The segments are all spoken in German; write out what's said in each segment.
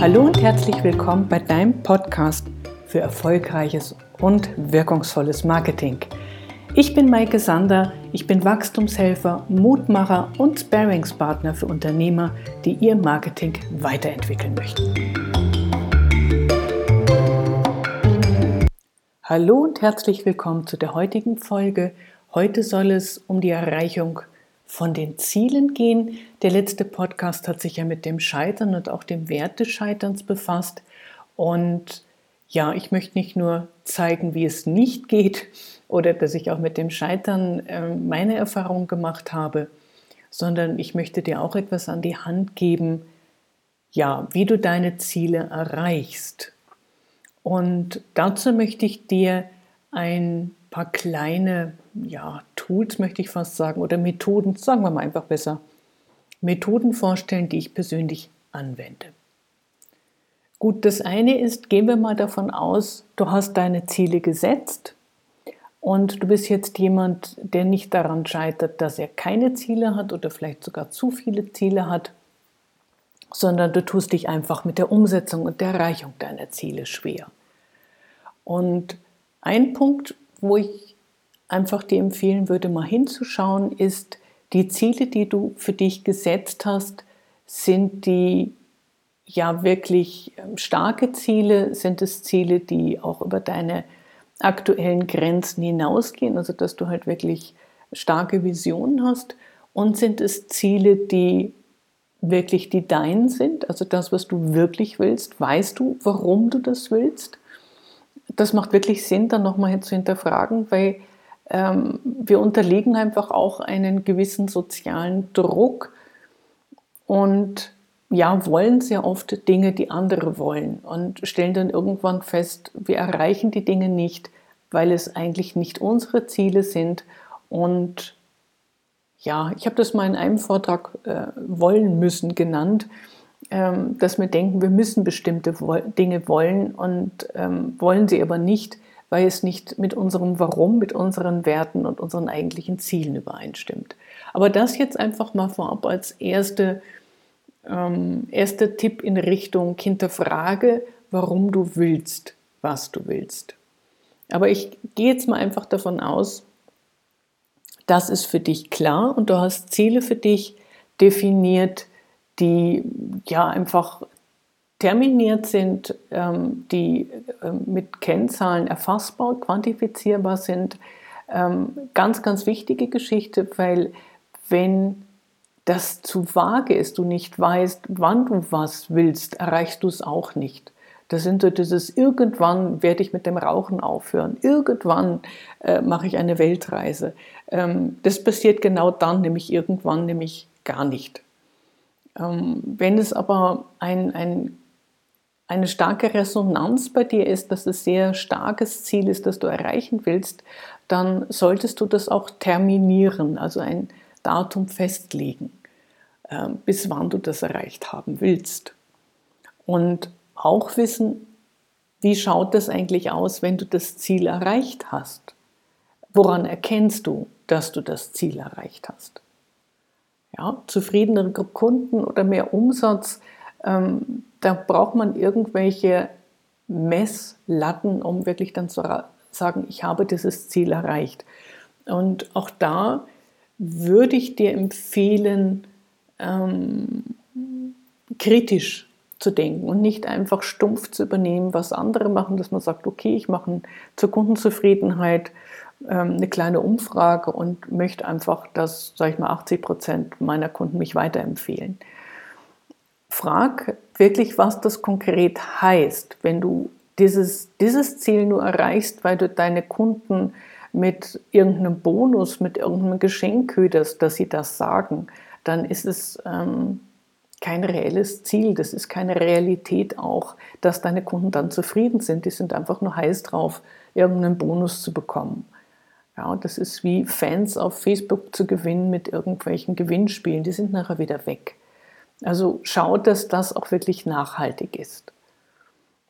Hallo und herzlich willkommen bei deinem Podcast für erfolgreiches und wirkungsvolles Marketing. Ich bin Maike Sander, ich bin Wachstumshelfer, Mutmacher und Sparingspartner für Unternehmer, die ihr Marketing weiterentwickeln möchten. Hallo und herzlich willkommen zu der heutigen Folge. Heute soll es um die Erreichung von den Zielen gehen. Der letzte Podcast hat sich ja mit dem Scheitern und auch dem Wert des Scheiterns befasst. Und ja, ich möchte nicht nur zeigen, wie es nicht geht oder dass ich auch mit dem Scheitern äh, meine Erfahrung gemacht habe, sondern ich möchte dir auch etwas an die Hand geben, ja, wie du deine Ziele erreichst. Und dazu möchte ich dir ein paar kleine ja, Tools, möchte ich fast sagen, oder Methoden, sagen wir mal einfach besser, Methoden vorstellen, die ich persönlich anwende. Gut, das eine ist, gehen wir mal davon aus, du hast deine Ziele gesetzt und du bist jetzt jemand, der nicht daran scheitert, dass er keine Ziele hat oder vielleicht sogar zu viele Ziele hat, sondern du tust dich einfach mit der Umsetzung und der Erreichung deiner Ziele schwer. Und ein Punkt, wo ich einfach dir empfehlen würde, mal hinzuschauen, ist, die Ziele, die du für dich gesetzt hast, sind die ja wirklich ähm, starke Ziele? Sind es Ziele, die auch über deine aktuellen Grenzen hinausgehen, also dass du halt wirklich starke Visionen hast? Und sind es Ziele, die wirklich die deinen sind, also das, was du wirklich willst? Weißt du, warum du das willst? Das macht wirklich Sinn, dann nochmal zu hinterfragen, weil ähm, wir unterliegen einfach auch einen gewissen sozialen Druck und ja, wollen sehr oft Dinge, die andere wollen und stellen dann irgendwann fest, wir erreichen die Dinge nicht, weil es eigentlich nicht unsere Ziele sind. Und ja, ich habe das mal in einem Vortrag äh, wollen müssen genannt, ähm, dass wir denken, wir müssen bestimmte Dinge wollen und ähm, wollen sie aber nicht, weil es nicht mit unserem Warum, mit unseren Werten und unseren eigentlichen Zielen übereinstimmt. Aber das jetzt einfach mal vorab als erste ähm, erster Tipp in Richtung hinterfrage, warum du willst, was du willst. Aber ich gehe jetzt mal einfach davon aus, das ist für dich klar und du hast Ziele für dich definiert, die ja einfach terminiert sind, ähm, die ähm, mit Kennzahlen erfassbar, quantifizierbar sind. Ähm, ganz, ganz wichtige Geschichte, weil wenn das zu vage ist, du nicht weißt, wann du was willst, erreichst du es auch nicht. Das sind so dieses, irgendwann werde ich mit dem Rauchen aufhören, irgendwann äh, mache ich eine Weltreise. Ähm, das passiert genau dann, nämlich irgendwann, nämlich gar nicht. Ähm, wenn es aber ein, ein, eine starke Resonanz bei dir ist, dass es sehr starkes Ziel ist, das du erreichen willst, dann solltest du das auch terminieren, also ein, Datum festlegen, ähm, bis wann du das erreicht haben willst. Und auch wissen, wie schaut das eigentlich aus, wenn du das Ziel erreicht hast? Woran erkennst du, dass du das Ziel erreicht hast? Ja, zufriedenere Kunden oder mehr Umsatz, ähm, da braucht man irgendwelche Messlatten, um wirklich dann zu sagen, ich habe dieses Ziel erreicht. Und auch da würde ich dir empfehlen, ähm, kritisch zu denken und nicht einfach stumpf zu übernehmen, was andere machen, dass man sagt, okay, ich mache zur Kundenzufriedenheit eine kleine Umfrage und möchte einfach, dass, sage ich mal, 80 Prozent meiner Kunden mich weiterempfehlen. Frag wirklich, was das konkret heißt, wenn du dieses, dieses Ziel nur erreichst, weil du deine Kunden mit irgendeinem Bonus, mit irgendeinem Geschenk köderst, dass sie das sagen, dann ist es ähm, kein reelles Ziel, das ist keine Realität auch, dass deine Kunden dann zufrieden sind. Die sind einfach nur heiß drauf, irgendeinen Bonus zu bekommen. Ja, das ist wie Fans auf Facebook zu gewinnen mit irgendwelchen Gewinnspielen, die sind nachher wieder weg. Also schau, dass das auch wirklich nachhaltig ist.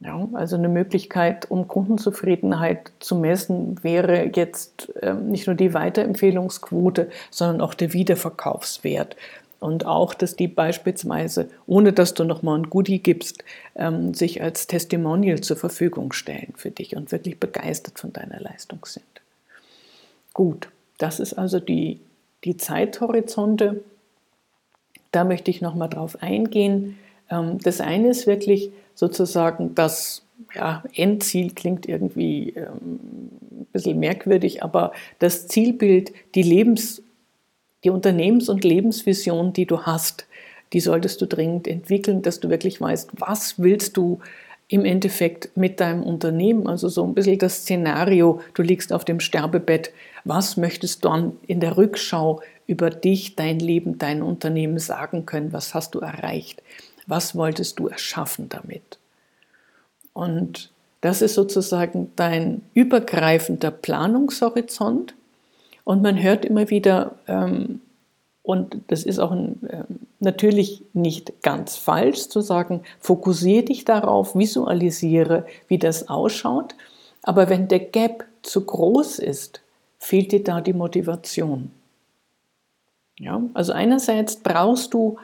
Ja, also eine Möglichkeit, um Kundenzufriedenheit zu messen, wäre jetzt äh, nicht nur die Weiterempfehlungsquote, sondern auch der Wiederverkaufswert. Und auch, dass die beispielsweise, ohne dass du nochmal ein Goodie gibst, ähm, sich als Testimonial zur Verfügung stellen für dich und wirklich begeistert von deiner Leistung sind. Gut, das ist also die, die Zeithorizonte. Da möchte ich nochmal drauf eingehen. Ähm, das eine ist wirklich sozusagen das ja, Endziel, klingt irgendwie ähm, ein bisschen merkwürdig, aber das Zielbild, die Lebens- die Unternehmens- und Lebensvision, die du hast, die solltest du dringend entwickeln, dass du wirklich weißt, was willst du im Endeffekt mit deinem Unternehmen, also so ein bisschen das Szenario, du liegst auf dem Sterbebett, was möchtest du dann in der Rückschau über dich, dein Leben, dein Unternehmen sagen können, was hast du erreicht, was wolltest du erschaffen damit. Und das ist sozusagen dein übergreifender Planungshorizont, und man hört immer wieder, ähm, und das ist auch ein, äh, natürlich nicht ganz falsch zu sagen, fokussiere dich darauf, visualisiere, wie das ausschaut. Aber wenn der Gap zu groß ist, fehlt dir da die Motivation. Ja, also einerseits brauchst du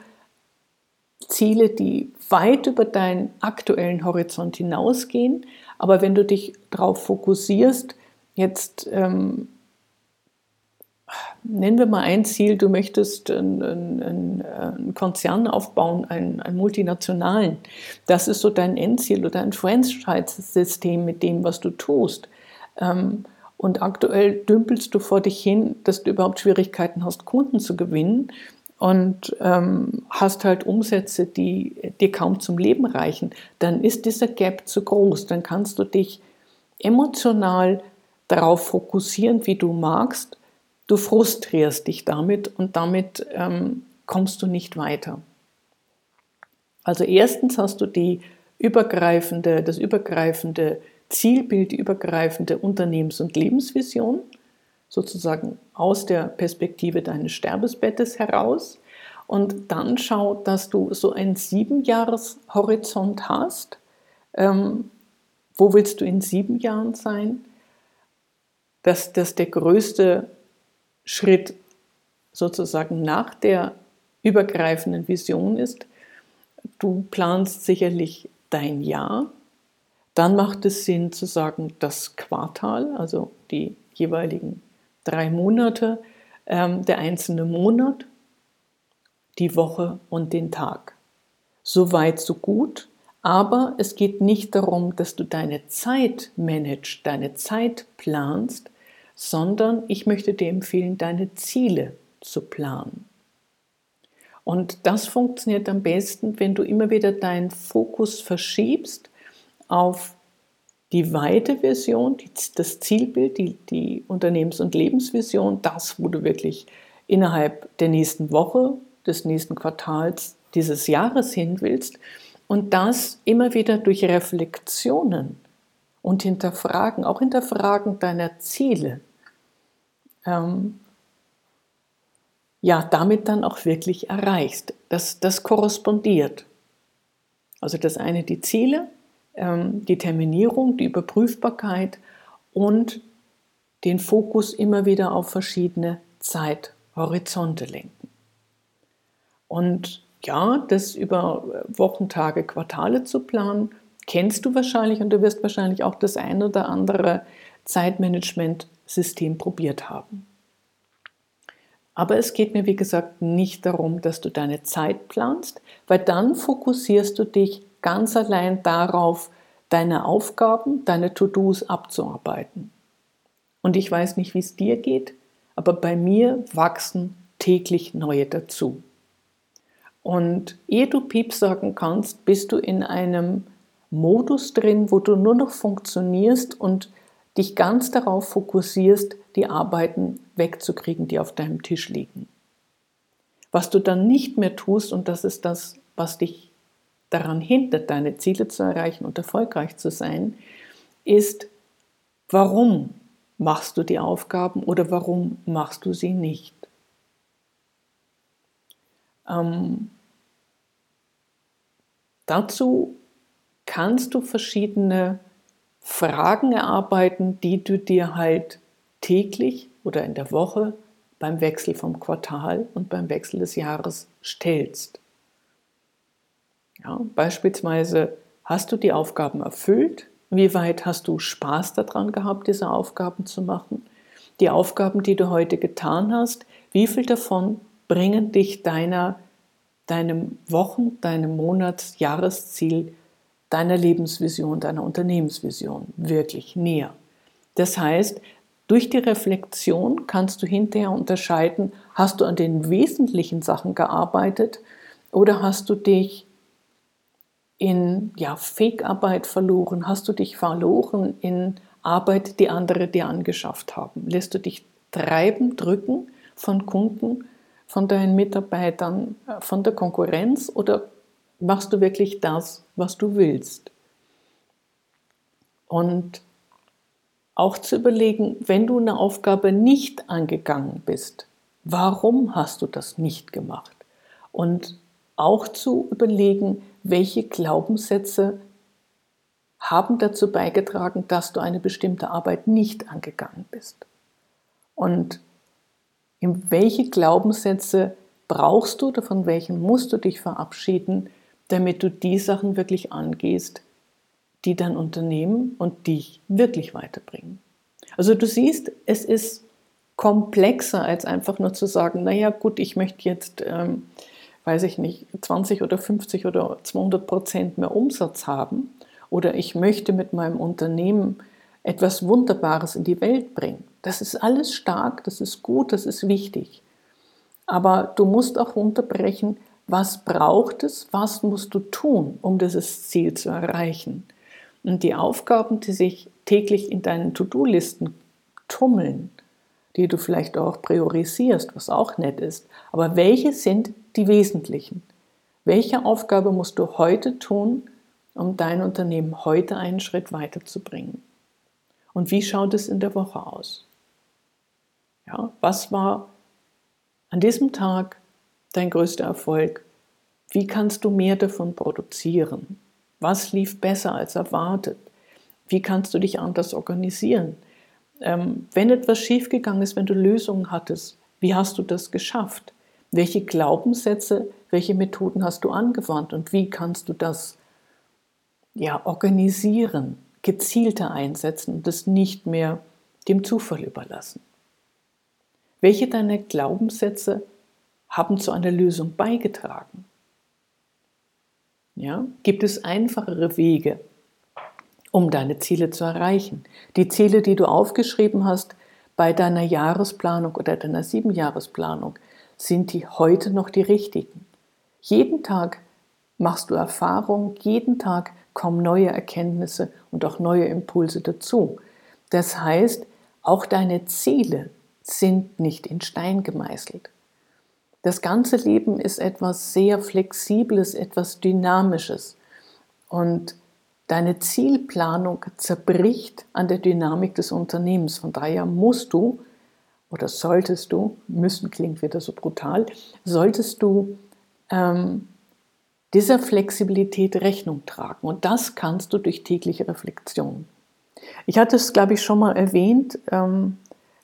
Ziele, die weit über deinen aktuellen Horizont hinausgehen, aber wenn du dich darauf fokussierst, jetzt ähm, nennen wir mal ein Ziel, du möchtest einen, einen, einen Konzern aufbauen, einen, einen, multinationalen. Das ist so dein Endziel oder ein Franchise-System mit dem, was du tust. Ähm, und aktuell dümpelst du vor dich hin, dass du überhaupt Schwierigkeiten hast, Kunden zu gewinnen und ähm, hast halt Umsätze, die dir kaum zum Leben reichen. Dann ist dieser Gap zu groß. Dann kannst du dich emotional darauf fokussieren, wie du magst Du frustrierst dich damit und damit ähm, kommst du nicht weiter. Also erstens hast du die übergreifende, das übergreifende Zielbild, die übergreifende Unternehmens- und Lebensvision, sozusagen aus der Perspektive deines Sterbesbettes heraus. Und dann schau, dass du so einen Siebenjahreshorizont hast. Ähm, wo willst du in sieben Jahren sein? Dass das der größte Schritt sozusagen nach der übergreifenden Vision ist, du planst sicherlich dein Jahr, dann macht es Sinn zu sagen, das Quartal, also die jeweiligen drei Monate, ähm, der einzelne Monat, die Woche und den Tag. So weit, so gut. Aber es geht nicht darum, dass du deine Zeit managst, deine Zeit planst, sondern ich möchte dir empfehlen, deine Ziele zu planen. Und das funktioniert am besten, wenn du immer wieder deinen Fokus verschiebst auf die weite Vision, das Zielbild, die, die Unternehmens- und Lebensvision, das, wo du wirklich innerhalb der nächsten Woche, des nächsten Quartals, dieses Jahres hin willst. Und das immer wieder durch Reflexionen und Hinterfragen, auch Hinterfragen deiner Ziele ähm, ja, damit dann auch wirklich erreichst. Das, das korrespondiert. Also das eine die Ziele, die Terminierung, die Überprüfbarkeit und den Fokus immer wieder auf verschiedene Zeithorizonte lenken. Und ja, das über Wochen, Tage, Quartale zu planen, kennst du wahrscheinlich und du wirst wahrscheinlich auch das ein oder andere Zeitmanagement System probiert haben. Aber es geht mir, wie gesagt, nicht darum, dass du deine Zeit planst, weil dann fokussierst du dich ganz allein darauf, deine Aufgaben, deine To-Dos abzuarbeiten. Und ich weiß nicht, wie es dir geht, aber bei mir wachsen täglich neue dazu. Und ehe du Piep sagen kannst, bist du in einem Modus drin, wo du nur noch funktionierst und dich ganz darauf fokussierst, die Arbeiten wegzukriegen, die auf deinem Tisch liegen. Was du dann nicht mehr tust, und das ist das, was dich daran hindert, deine Ziele zu erreichen und erfolgreich zu sein, ist, warum machst du die Aufgaben oder warum machst du sie nicht? Ähm, dazu kannst du verschiedene Fragen erarbeiten, die du dir halt täglich oder in der Woche beim Wechsel vom Quartal und beim Wechsel des Jahres stellst. Ja, beispielsweise hast du die Aufgaben erfüllt, wie weit hast du Spaß daran gehabt, diese Aufgaben zu machen? Die Aufgaben, die du heute getan hast, wie viel davon bringen dich deiner, deinem Wochen-, deinem Monats-, Jahresziel, deiner Lebensvision, deiner Unternehmensvision wirklich näher? Das heißt, durch die Reflexion kannst du hinterher unterscheiden, hast du an den wesentlichen Sachen gearbeitet oder hast du dich in ja, Fake-Arbeit verloren? Hast du dich verloren in Arbeit, die andere dir angeschafft haben? Lässt du dich treiben, drücken von Kunden, von deinen Mitarbeitern, äh, von der Konkurrenz oder machst du wirklich das, was du willst? Und auch zu überlegen, wenn du eine Aufgabe nicht angegangen bist, warum hast du das nicht gemacht? Und auch zu überlegen, welche Glaubenssätze haben dazu beigetragen, dass du eine bestimmte Arbeit nicht angegangen bist. Und in welche Glaubenssätze brauchst du oder von welchen musst du dich verabschieden, damit du die Sachen wirklich angehst, die dein Unternehmen und dich wirklich weiterbringen. Also du siehst, es ist komplexer als einfach nur zu sagen, naja gut, ich möchte jetzt ähm, weiß ich nicht, 20 oder 50 oder 200 Prozent mehr Umsatz haben oder ich möchte mit meinem Unternehmen etwas Wunderbares in die Welt bringen. Das ist alles stark, das ist gut, das ist wichtig. Aber du musst auch unterbrechen, was braucht es, was musst du tun, um dieses Ziel zu erreichen. Und die Aufgaben, die sich täglich in deinen To-Do-Listen tummeln, die du vielleicht auch priorisierst, was auch nett ist, aber welche sind die wesentlichen. Welche Aufgabe musst du heute tun, um dein Unternehmen heute einen Schritt weiterzubringen? Und wie schaut es in der Woche aus? Ja, was war an diesem Tag dein größter Erfolg? Wie kannst du mehr davon produzieren? Was lief besser als erwartet? Wie kannst du dich anders organisieren? Ähm, wenn etwas schiefgegangen ist, wenn du Lösungen hattest, wie hast du das geschafft? Welche Glaubenssätze, welche Methoden hast du angewandt und wie kannst du das ja, organisieren, gezielter einsetzen und das nicht mehr dem Zufall überlassen? Welche deiner Glaubenssätze haben zu einer Lösung beigetragen? Ja, gibt es einfachere Wege, um deine Ziele zu erreichen? Die Ziele, die du aufgeschrieben hast bei deiner Jahresplanung oder deiner Siebenjahresplanung, sind die heute noch die richtigen. Jeden Tag machst du Erfahrung, jeden Tag kommen neue Erkenntnisse und auch neue Impulse dazu. Das heißt, auch deine Ziele sind nicht in Stein gemeißelt. Das ganze Leben ist etwas sehr Flexibles, etwas Dynamisches. Und deine Zielplanung zerbricht an der Dynamik des Unternehmens. Von daher musst du oder solltest du, müssen klingt wieder so brutal, solltest du ähm, dieser Flexibilität Rechnung tragen. Und das kannst du durch tägliche Reflexion. Ich hatte es, glaube ich, schon mal erwähnt, ähm,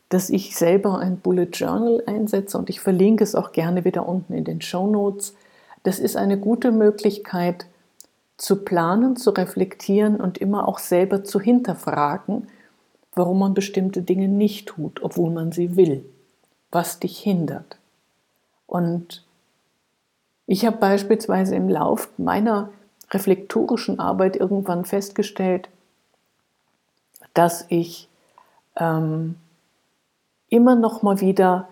dass ich selber ein Bullet Journal einsetze und ich verlinke es auch gerne wieder unten in den Show Notes. Das ist eine gute Möglichkeit zu planen, zu reflektieren und immer auch selber zu hinterfragen, warum man bestimmte Dinge nicht tut, obwohl man sie will, was dich hindert. Und ich habe beispielsweise im Lauf meiner reflektorischen Arbeit irgendwann festgestellt, dass ich ähm, immer noch mal wieder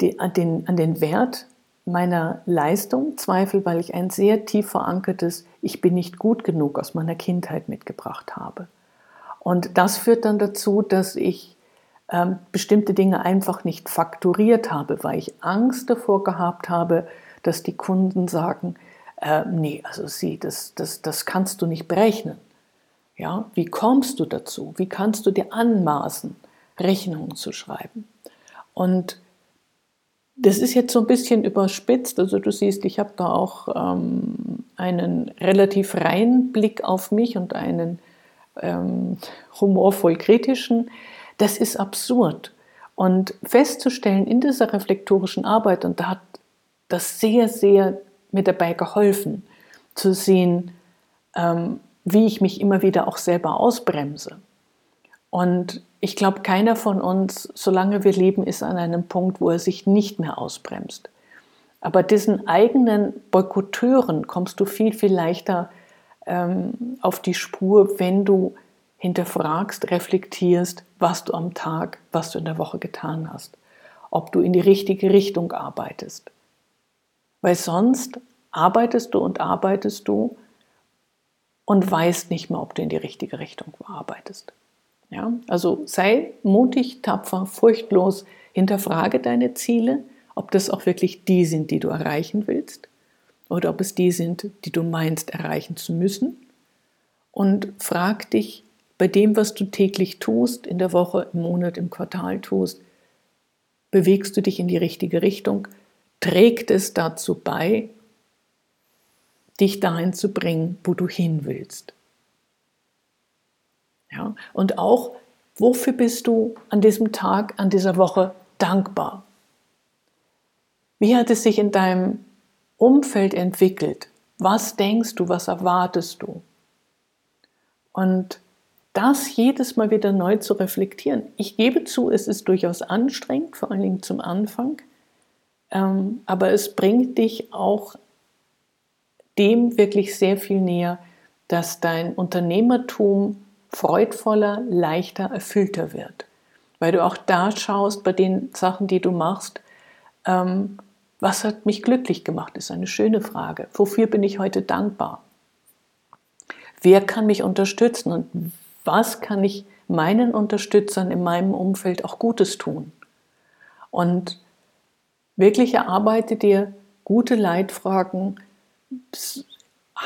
die, an, den, an den Wert meiner Leistung zweifle, weil ich ein sehr tief verankertes Ich bin nicht gut genug aus meiner Kindheit mitgebracht habe. Und das führt dann dazu, dass ich ähm, bestimmte Dinge einfach nicht fakturiert habe, weil ich Angst davor gehabt habe, dass die Kunden sagen, äh, nee, also sie, das, das, das kannst du nicht berechnen. Ja, wie kommst du dazu? Wie kannst du dir anmaßen, Rechnungen zu schreiben? Und das ist jetzt so ein bisschen überspitzt. Also du siehst, ich habe da auch ähm, einen relativ reinen Blick auf mich und einen ähm, humorvoll kritischen, das ist absurd. Und festzustellen in dieser reflektorischen Arbeit, und da hat das sehr, sehr mir dabei geholfen, zu sehen, ähm, wie ich mich immer wieder auch selber ausbremse. Und ich glaube, keiner von uns, solange wir leben, ist an einem Punkt, wo er sich nicht mehr ausbremst. Aber diesen eigenen Boykotteuren kommst du viel, viel leichter ähm, auf die Spur, wenn du hinterfragst, reflektierst, was du am Tag, was du in der Woche getan hast. Ob du in die richtige Richtung arbeitest. Weil sonst arbeitest du und arbeitest du und weißt nicht mehr, ob du in die richtige Richtung arbeitest. Ja? Also sei mutig, tapfer, furchtlos, hinterfrage deine Ziele, ob das auch wirklich die sind, die du erreichen willst oder ob es die sind, die du meinst erreichen zu müssen. Und frag dich bei dem, was du täglich tust, in der Woche, im Monat, im Quartal tust, bewegst du dich in die richtige Richtung? Trägt es dazu bei, dich dahin zu bringen, wo du hin willst? Und auch, wofür bist du an diesem Tag, an dieser Woche dankbar? Wie hat es sich in deinem Umfeld entwickelt? Was denkst du, was erwartest du? Und das jedes Mal wieder neu zu reflektieren. Ich gebe zu, es ist durchaus anstrengend, vor allen Dingen zum Anfang, ähm, aber es bringt dich auch dem wirklich sehr viel näher, dass dein Unternehmertum freudvoller, leichter, erfüllter wird. Weil du auch da schaust bei den Sachen, die du machst, ähm, was hat mich glücklich gemacht, ist eine schöne Frage. Wofür bin ich heute dankbar? Wer kann mich unterstützen und was kann ich meinen Unterstützern in meinem Umfeld auch Gutes tun? Und wirklich erarbeite dir gute Leitfragen,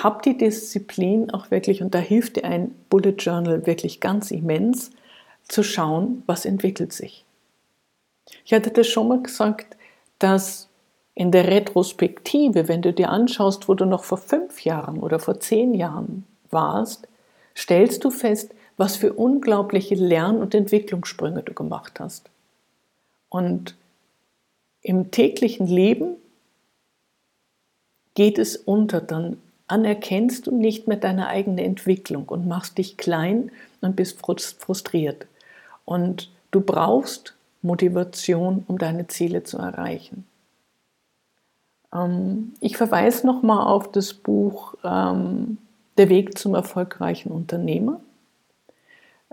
hab die Disziplin auch wirklich, und da hilft dir ein Bullet Journal wirklich ganz immens, zu schauen, was entwickelt sich. Ich hatte das schon mal gesagt, dass in der Retrospektive, wenn du dir anschaust, wo du noch vor fünf Jahren oder vor zehn Jahren warst, stellst du fest, was für unglaubliche Lern- und Entwicklungssprünge du gemacht hast. Und im täglichen Leben geht es unter, dann anerkennst du nicht mehr deine eigene Entwicklung und machst dich klein und bist frustriert. Und du brauchst Motivation, um deine Ziele zu erreichen. Ähm, ich verweise nochmal auf das Buch ähm, Der Weg zum erfolgreichen Unternehmer.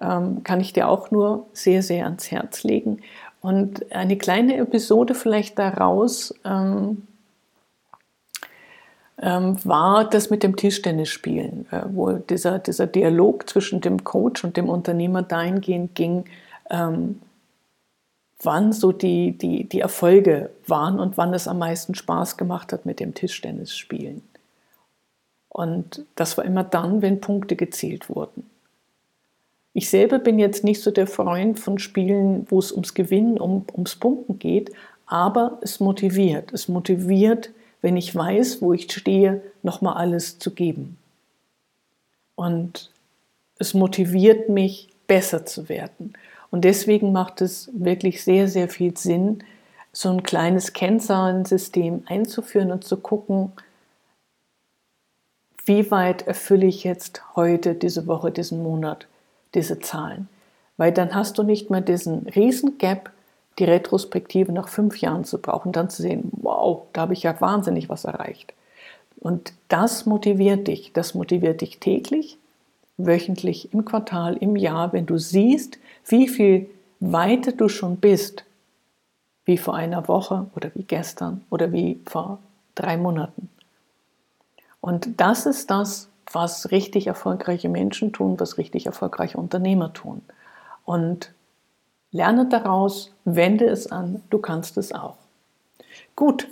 Ähm, kann ich dir auch nur sehr, sehr ans Herz legen. Und eine kleine Episode vielleicht daraus war das mit dem Tischtennisspielen, äh, wo dieser, dieser Dialog zwischen dem Coach und dem Unternehmer dahingehend ging, ähm, wann so die, die, die Erfolge waren und wann es am meisten Spaß gemacht hat mit dem Tischtennisspielen. Und das war immer dann, wenn Punkte gezielt wurden. Ich selber bin jetzt nicht so der Freund von Spielen, wo es ums Gewinnen, um, ums Punkten geht, aber es motiviert. Es motiviert, wenn ich weiß, wo ich stehe, nochmal alles zu geben. Und es motiviert mich, besser zu werden. Und deswegen macht es wirklich sehr, sehr viel Sinn, so ein kleines Kennzahlensystem einzuführen und zu gucken, wie weit erfülle ich jetzt heute, diese Woche, diesen Monat, diese Zahlen. Weil dann hast du nicht mehr diesen riesen Gap die Retrospektive nach fünf Jahren zu brauchen, dann zu sehen, wow, da habe ich ja wahnsinnig was erreicht. Und das motiviert dich. Das motiviert dich täglich, wöchentlich, im Quartal, im Jahr, wenn du siehst, wie viel weiter du schon bist, wie vor einer Woche oder wie gestern oder wie vor drei Monaten. Und das ist das, was richtig erfolgreiche Menschen tun, was richtig erfolgreiche Unternehmer tun. Und Lerne daraus, wende es an, du kannst es auch. Gut,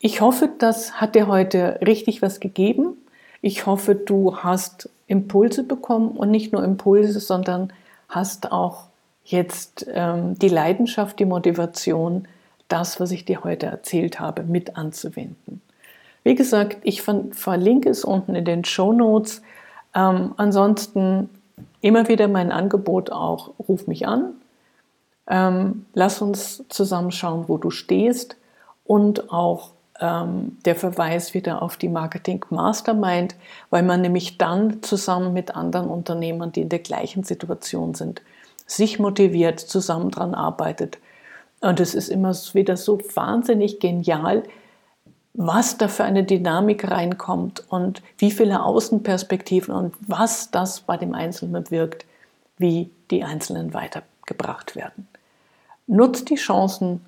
ich hoffe, das hat dir heute richtig was gegeben. Ich hoffe, du hast Impulse bekommen und nicht nur Impulse, sondern hast auch jetzt ähm, die Leidenschaft, die Motivation, das, was ich dir heute erzählt habe, mit anzuwenden. Wie gesagt, ich verlinke es unten in den Show Notes. Ähm, ansonsten immer wieder mein Angebot auch, ruf mich an, Ähm, lass uns zusammen schauen, wo du stehst und auch ähm, der Verweis wieder auf die Marketing Mastermind, weil man nämlich dann zusammen mit anderen Unternehmern, die in der gleichen Situation sind, sich motiviert, zusammen dran arbeitet. Und es ist immer wieder so wahnsinnig genial, was da für eine Dynamik reinkommt und wie viele Außenperspektiven und was das bei dem Einzelnen bewirkt, wie die Einzelnen weitergebracht werden. Nutzt die Chancen.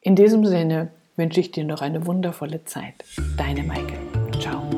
In diesem Sinne wünsche ich dir noch eine wundervolle Zeit. Deine Maike. Ciao.